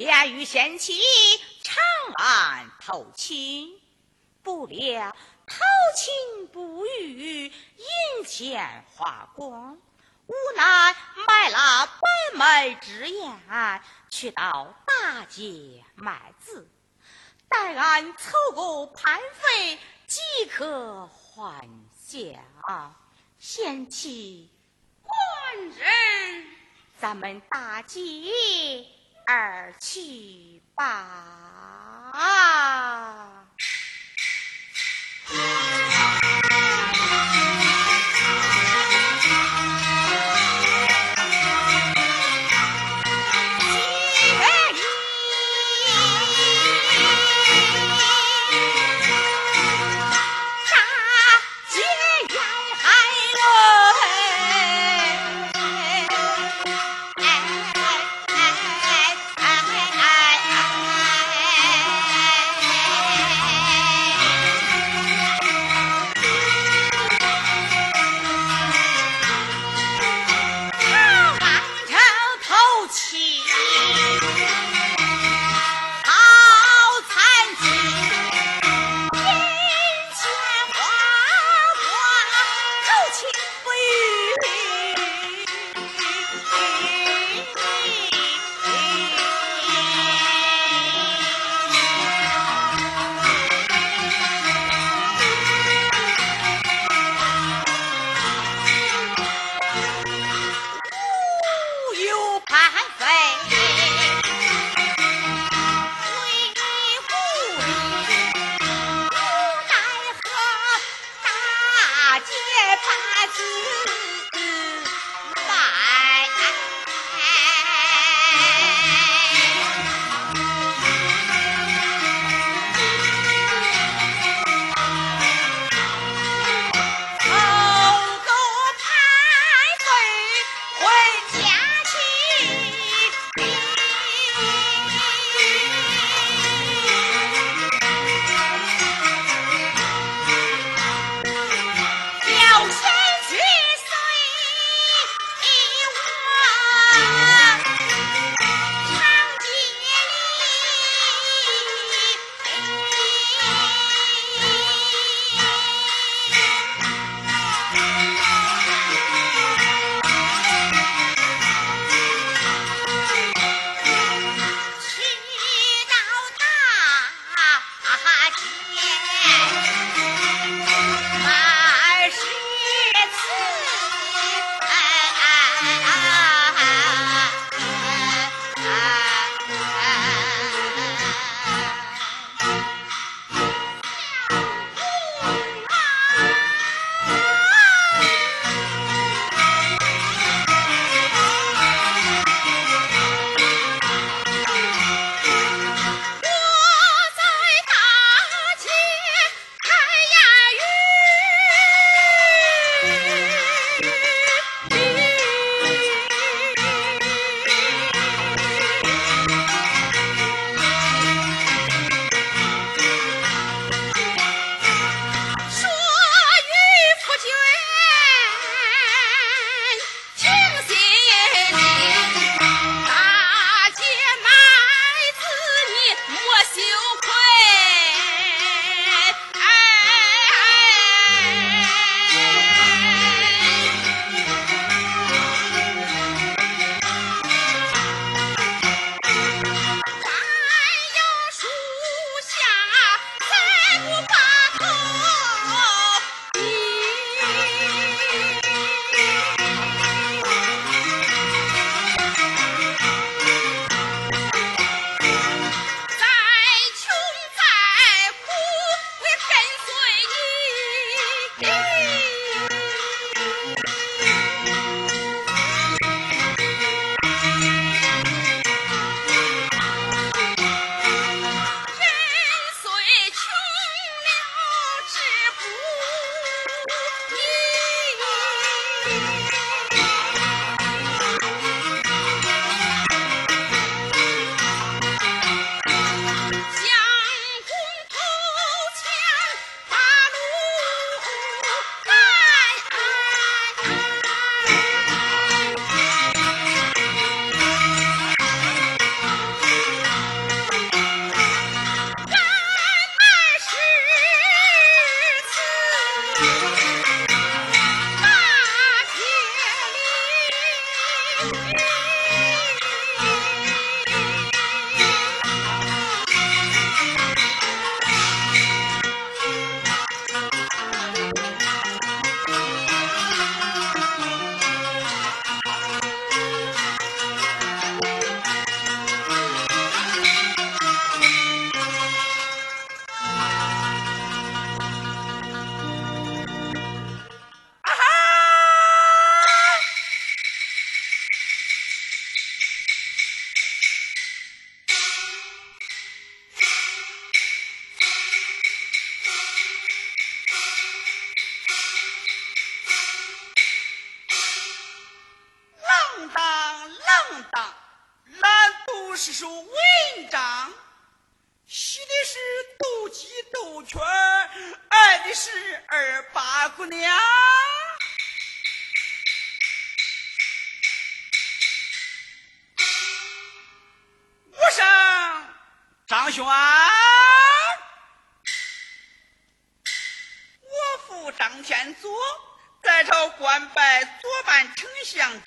便欲掀起长安投亲，不料投亲不遇，银钱花光，无奈卖了百门之言，去到大街卖字，待俺凑够盘费，即可还乡。贤妻，官人，咱们大二七八。啊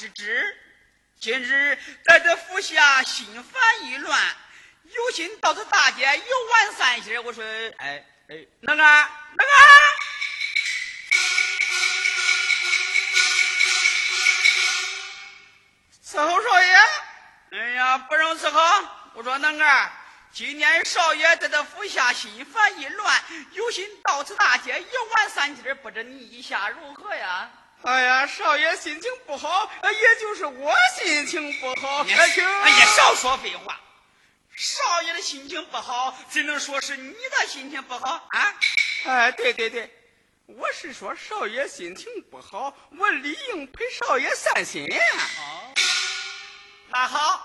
去吧。今日在这府下心烦意乱，有心到这大街游玩散心。我说，哎哎，那个那个，伺候少爷。哎呀，不容伺候。我说，那个，今年少爷在这府下心烦意乱，有心到此大街游玩三歇，不知你意下如何呀？哎呀，少爷心情不好，也就是我心情不好。哎呀，少说废话。少爷的心情不好，只能说是你的心情不好啊。哎，对对对，我是说少爷心情不好，我理应陪少爷散心。好，那好。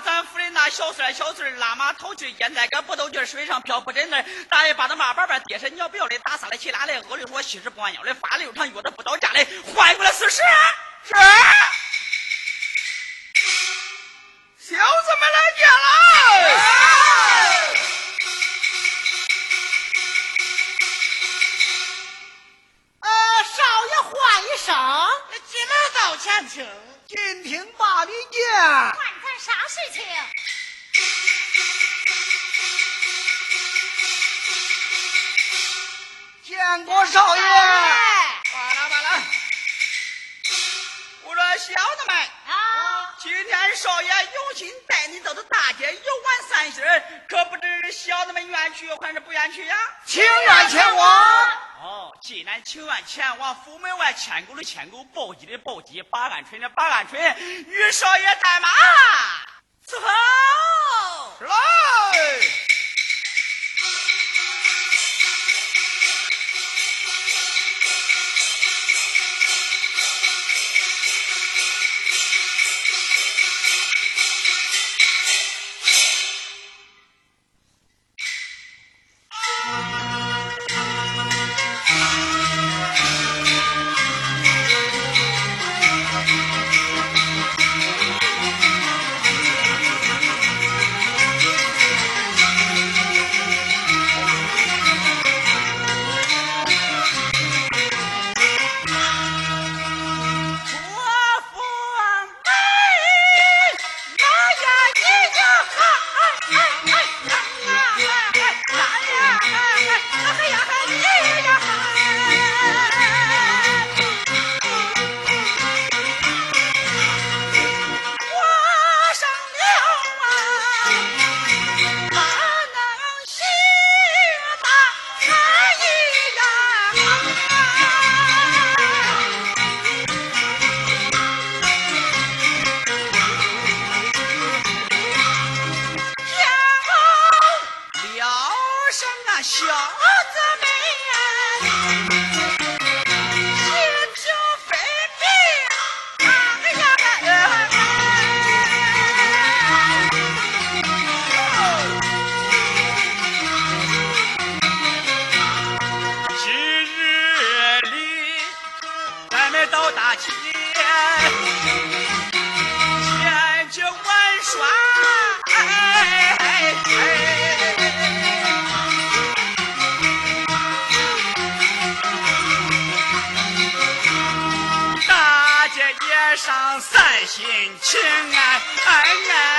咱府里那小孙小孙拉马头去，现在搁不斗劲水上漂不真的，大爷把他妈板板，爹神鸟不要的，打撒了起拉来，饿的说七十不弯腰的，发的又长约的不到家的，换过来四十。是。小子们来去还是不愿去呀？情愿前往。哦，既然情愿前往，府门外牵狗的牵狗，抱鸡的抱鸡，八安春的八安春，余少爷带马。走，来。亲亲爱爱爱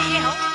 以后。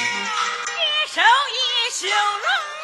一手一袖，弄。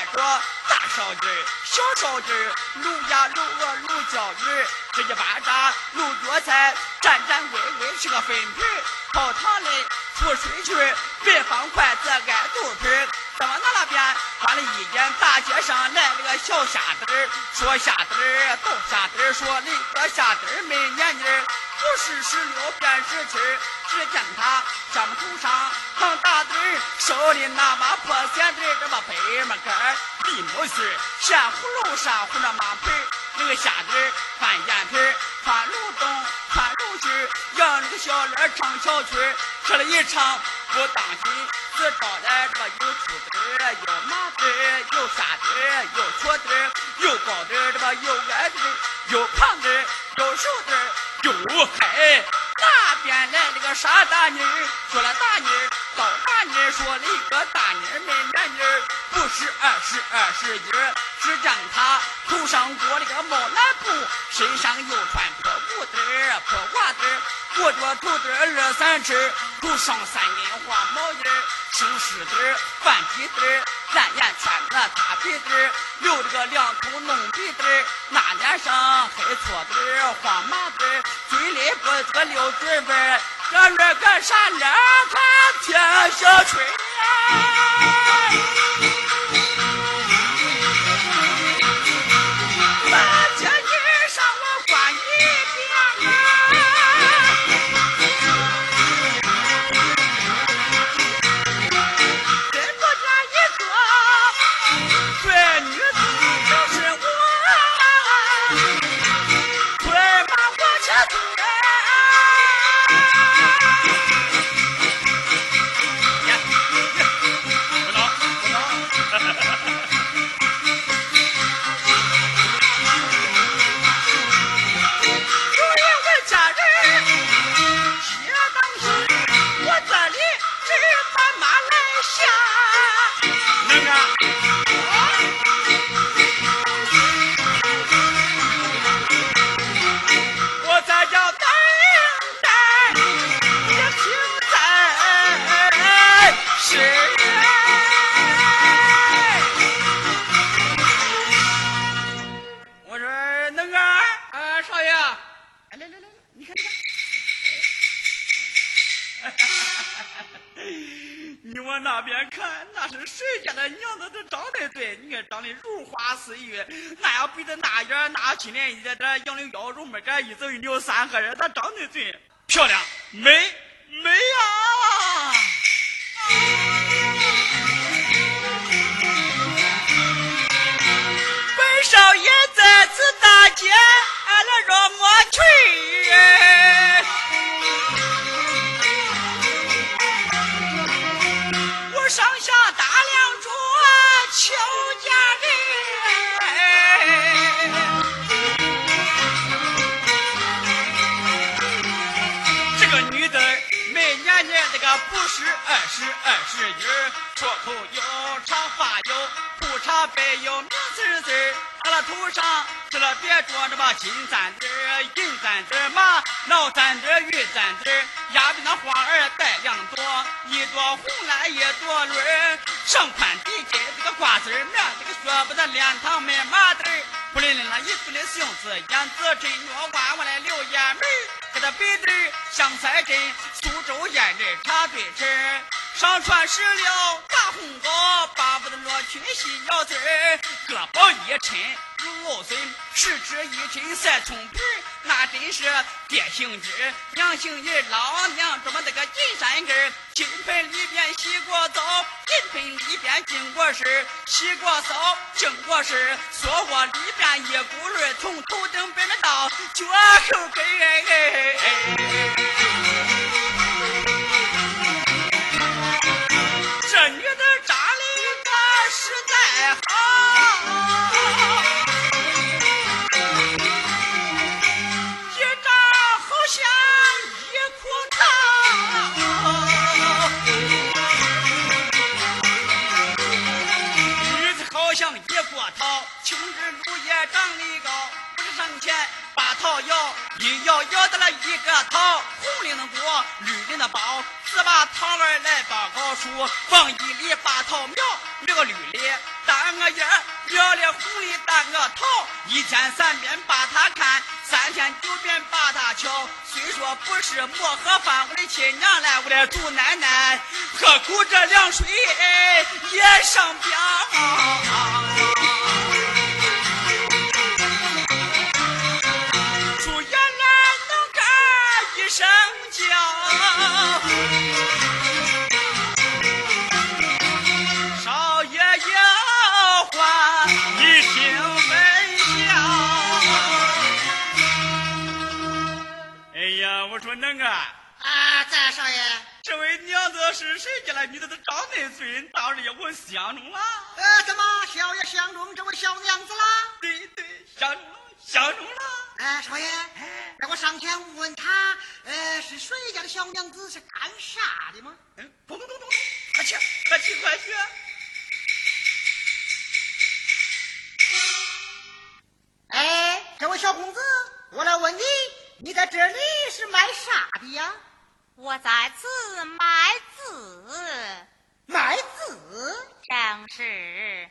开着大烧鸡儿小烧鸡儿卤鸭卤鹅卤脚鱼儿一吱巴巴卤蕨菜颤颤巍巍是个粉皮儿泡汤里出水去别放筷子挨肚皮。儿怎么那那边穿了一眼大街上来了个小瞎子儿说瞎子儿就瞎子儿说那个瞎子儿没眼睛不是十六变十七只见他上头上扛大墩儿，手里拿把破鞋子儿，这么背么杆儿，立木须咸葫芦上糊着马盆儿，那个虾子儿翻眼皮儿，穿芦洞，穿芦须，养那个小脸唱小曲儿，吃了一场不当心。只招来这个有兔子儿，有马子儿，有沙子儿，有瘸子儿，有高子儿，这个有矮子儿，有胖子儿，有瘦子儿，有黑。那边来了个傻大妮儿，说了大妮儿，倒大妮儿说了一个大妮儿没年妮儿，不是二十二十一儿。只见他头上裹了个毛蓝布，身上又穿破裤子儿、破褂子，裹着头子儿二三尺，头上三根花毛印儿。青狮子儿、饭鸡子儿，蓝眼圈子、大鼻子儿，留着个两口浓鼻子儿，那脸上黑搓子儿、黄麻子儿，嘴里不这个溜嘴巴儿，这二个啥脸看天小吹漂亮，美美啊！本少爷在此大街，俺来若莫去。十二十一儿，绰头有，长发有，裤衩白有，明丝丝儿，俺那头上这了别着这么金簪子、银簪子儿、马脑簪子、玉簪子，压边那花儿带两朵，一朵红来一朵绿儿，上宽底尖这个瓜子儿，面这个雪不得脸膛没麻子儿，不灵灵那一嘴的杏子，眼子真月弯弯来流眼眉儿，这鼻子儿像彩针，苏州胭脂插对齿儿。上穿石榴大红袄，巴不得罗裙细腰子儿，胳膊一抻如藕笋，十指一抻赛葱皮儿，那真是爹姓支，娘姓人，老娘这么那个金山根儿，金盆里边洗过澡，银盆里边经过身，洗过澡经过身，说过里边一股轮，从头顶奔着到脚后跟儿。亲娘来，我的祖奶奶喝口这凉水也上膘。相中这位小娘子啦？对对，相中了，相中了。哎，少爷，让我上前问问他，呃，是谁家的小娘子？是干啥的吗？嗯，不不不不，快去，快去，快去！哎，这位小公子，我来问你，你在这里是卖啥的呀？我在此卖字，卖字？正是。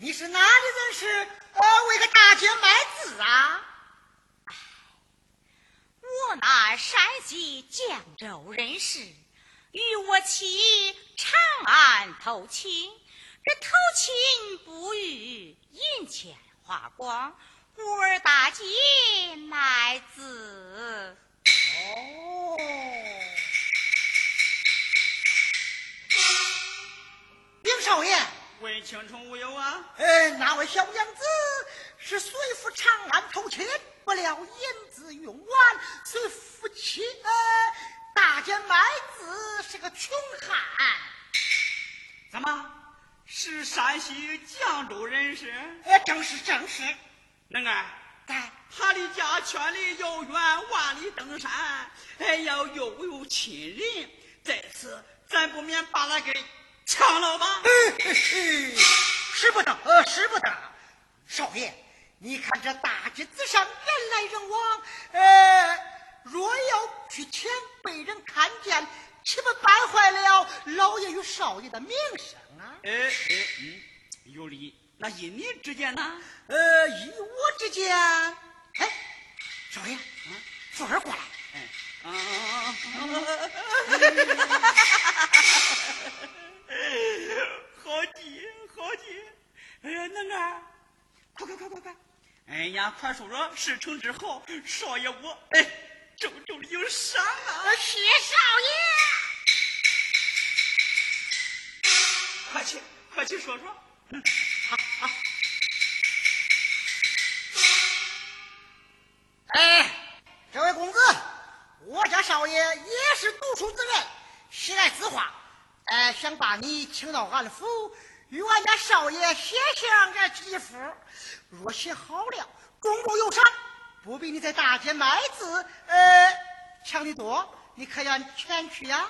你是哪里人士？呃，为个大姐卖字啊？我乃山西绛州人士，与我妻长安投亲。这投亲不遇，银钱花光，故而大姐卖字。哦，禀少爷，问清楚无有啊？呃，那位小娘子是随赴长安投亲。不料银子用完，随夫妻呃大姐卖字是个穷汉。怎么是山西绛州人士？哎，正是正是。能儿，在他的家千里遥远，万里登山，哎呀，又有亲人，在此咱不免把他给抢了吧？使不得，呃，使不得，少爷。你看这大街之上人来人往，呃，若要去抢，被人看见，岂不败坏了老爷与少爷的名声啊？哎哎嗯，有理。那依你之见呢？呃，依我之见，哎，少爷，嗯，富儿过来。哎，啊，好急，好急。哎呀，能儿，快快快快快！哎呀，快说说事成之后，少爷我哎，重重的有赏啊！谢少爷，快去快去说说。嗯，想把你请到俺府。与俺家少爷写上这几幅，若写好了，重重有赏。不比你在大街卖字，呃，强得多。你可愿前去呀？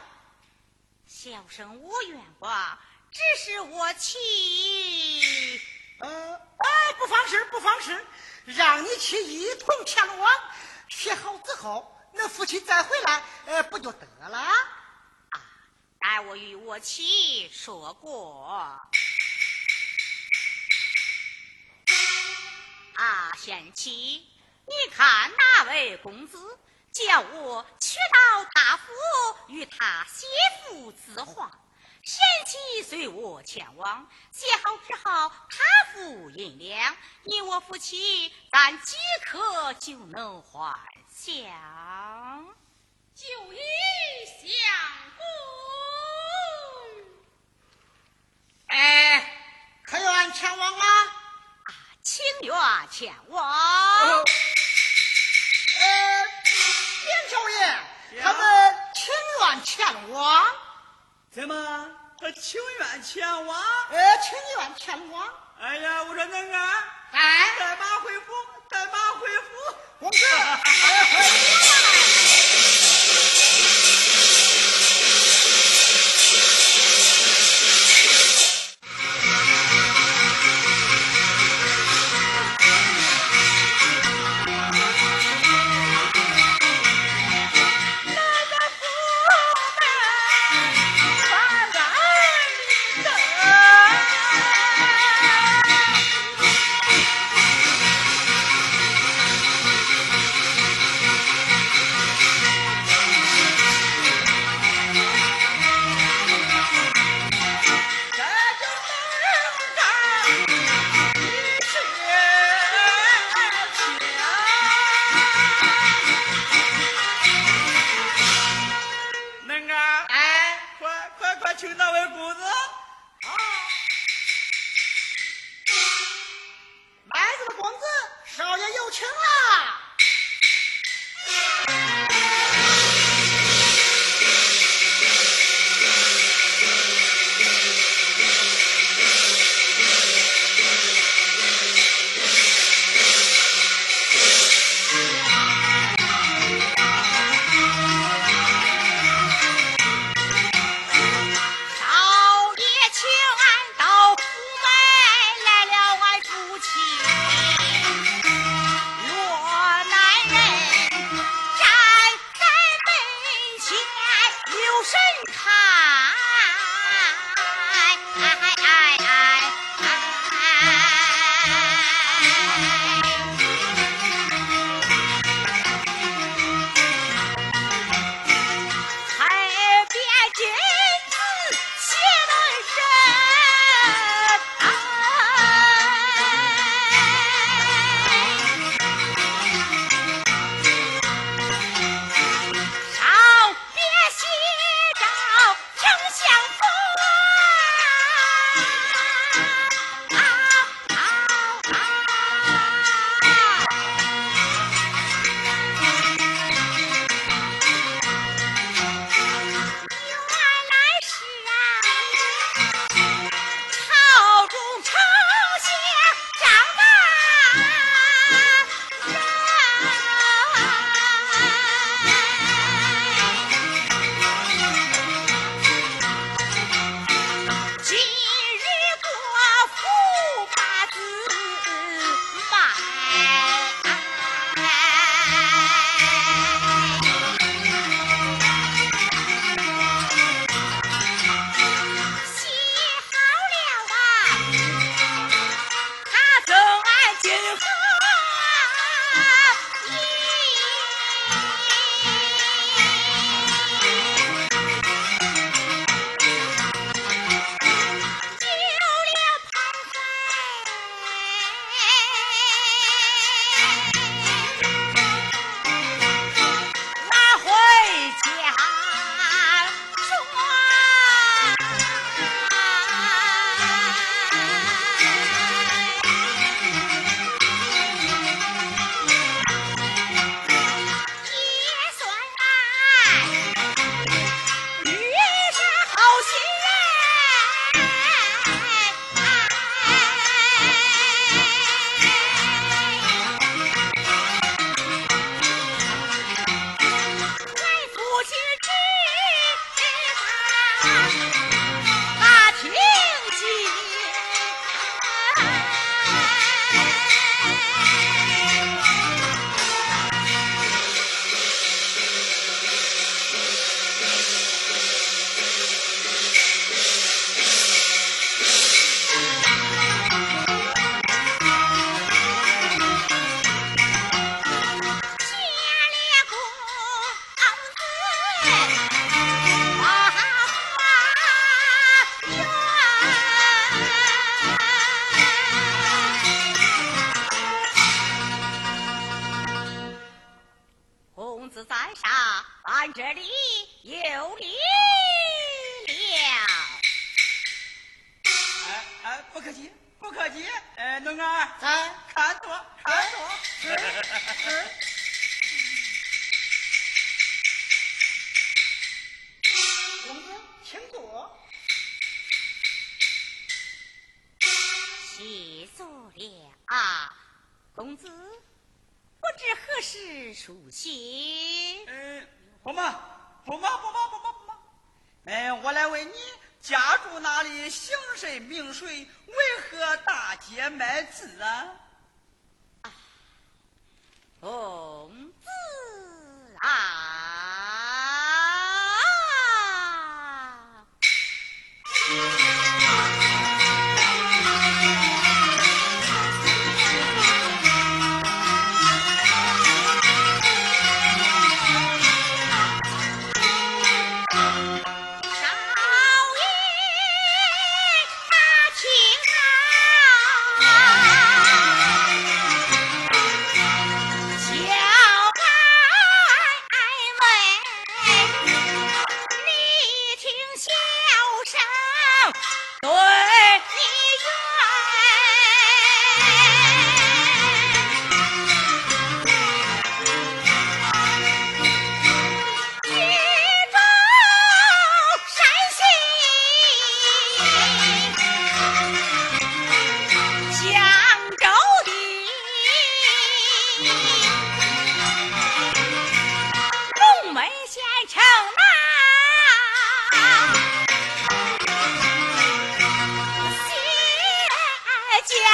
小生无愿吧，只是我妻……呃，哎，不妨事，不妨事，让你去一同前往。写好之后，那夫妻再回来，呃，不就得了？啊，待我与我妻说过。啊，贤妻，你看那位公子叫我去到大府与他写幅字画，贤妻随我前往，写好之后他付银两，你我夫妻咱即刻就能还乡，就与相公。哎，可愿前往啊？情愿前往。呃，严少爷，他们情愿前往。怎么？他情愿前往？呃，情愿前往。哎呀，我说能啊，哎，带马回府，带马回府，字，不知何时书写。不忙不忙不忙不忙不忙。我来问你，家住哪里？姓甚名谁？为何大街卖字啊？哦。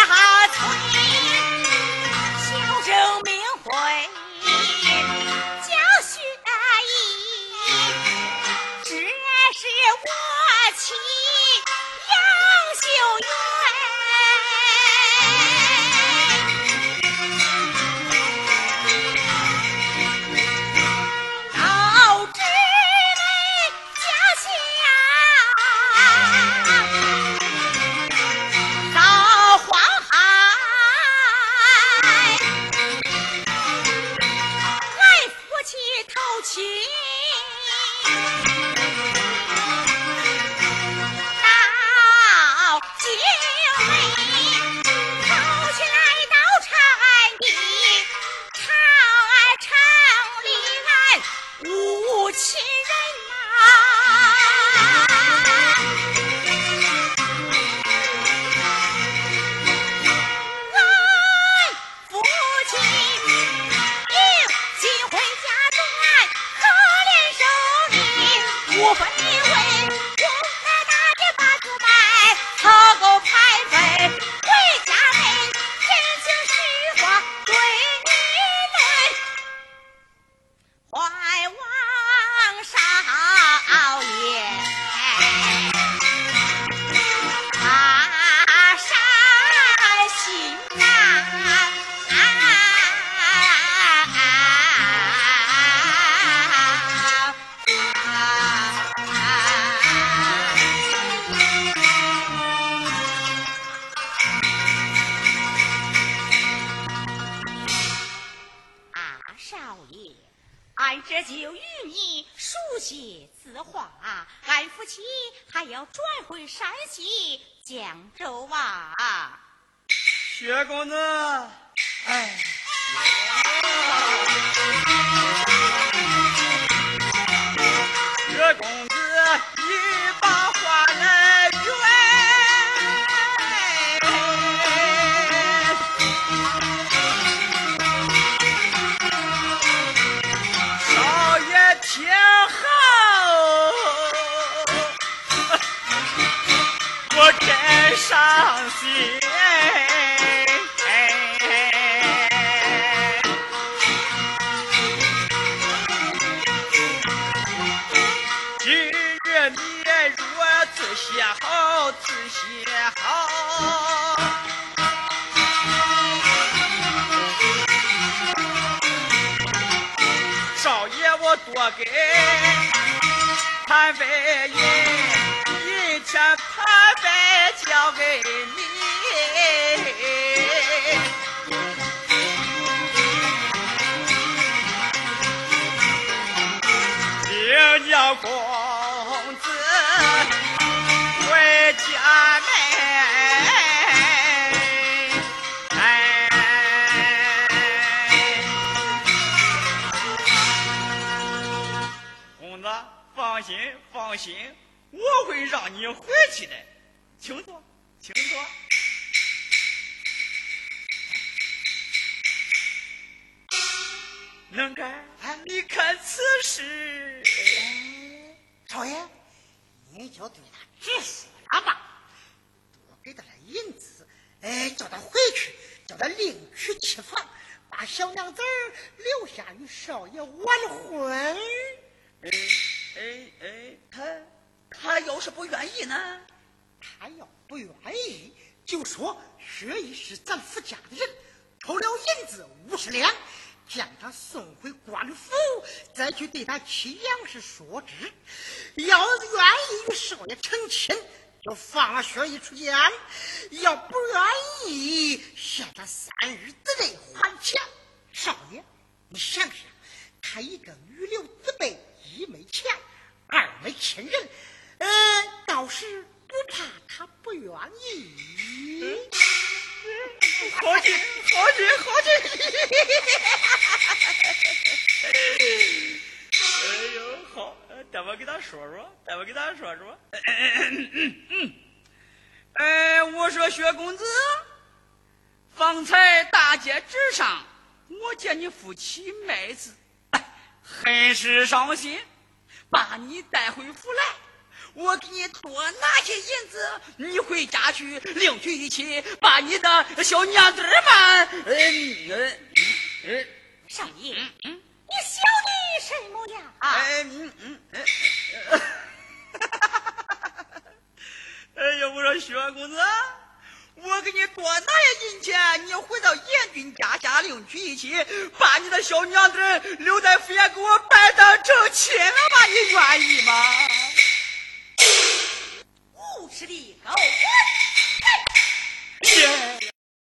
哈村。今日你若字写好，字写好，少爷我多给盘费用，一切盘费交给你。放心，我会让你回去的。请坐，请坐。能干，你看此事。少爷，你就对他直说了吧，多给他点银子，哎，叫他回去，叫他另娶妻房，把小娘子留下与少爷完婚。哎哎，他他要是不愿意呢？他要不愿意，就说薛姨是咱府家的人，偷了银子五十两，将他送回官府，再去对他妻杨氏说之。要愿意与少爷成亲，就放了薛姨出家；要不愿意，限他三日之内还钱。少爷，你想想，他一个女流之辈。一没钱，二没亲人，呃，倒是不怕他不愿意。好姐，好姐，好姐。哎呦，好，待我给他说说，待我给他说说。哎，我说薛公子，方才大街之上，我见你夫妻卖子。很是伤心，把你带回府来。我给你多拿些银子，你回家去另娶一妻，把你的小娘子们。嗯嗯嗯，少、爷、你小的什么呀？嗯嗯嗯，哈哈哈哈哈哈！哎呀，我说薛公子。我给你多拿些银钱你回到严军家家领娶一妻把你的小娘子留在府衙给我拜当成亲了吧你愿意吗？无耻的狗官耶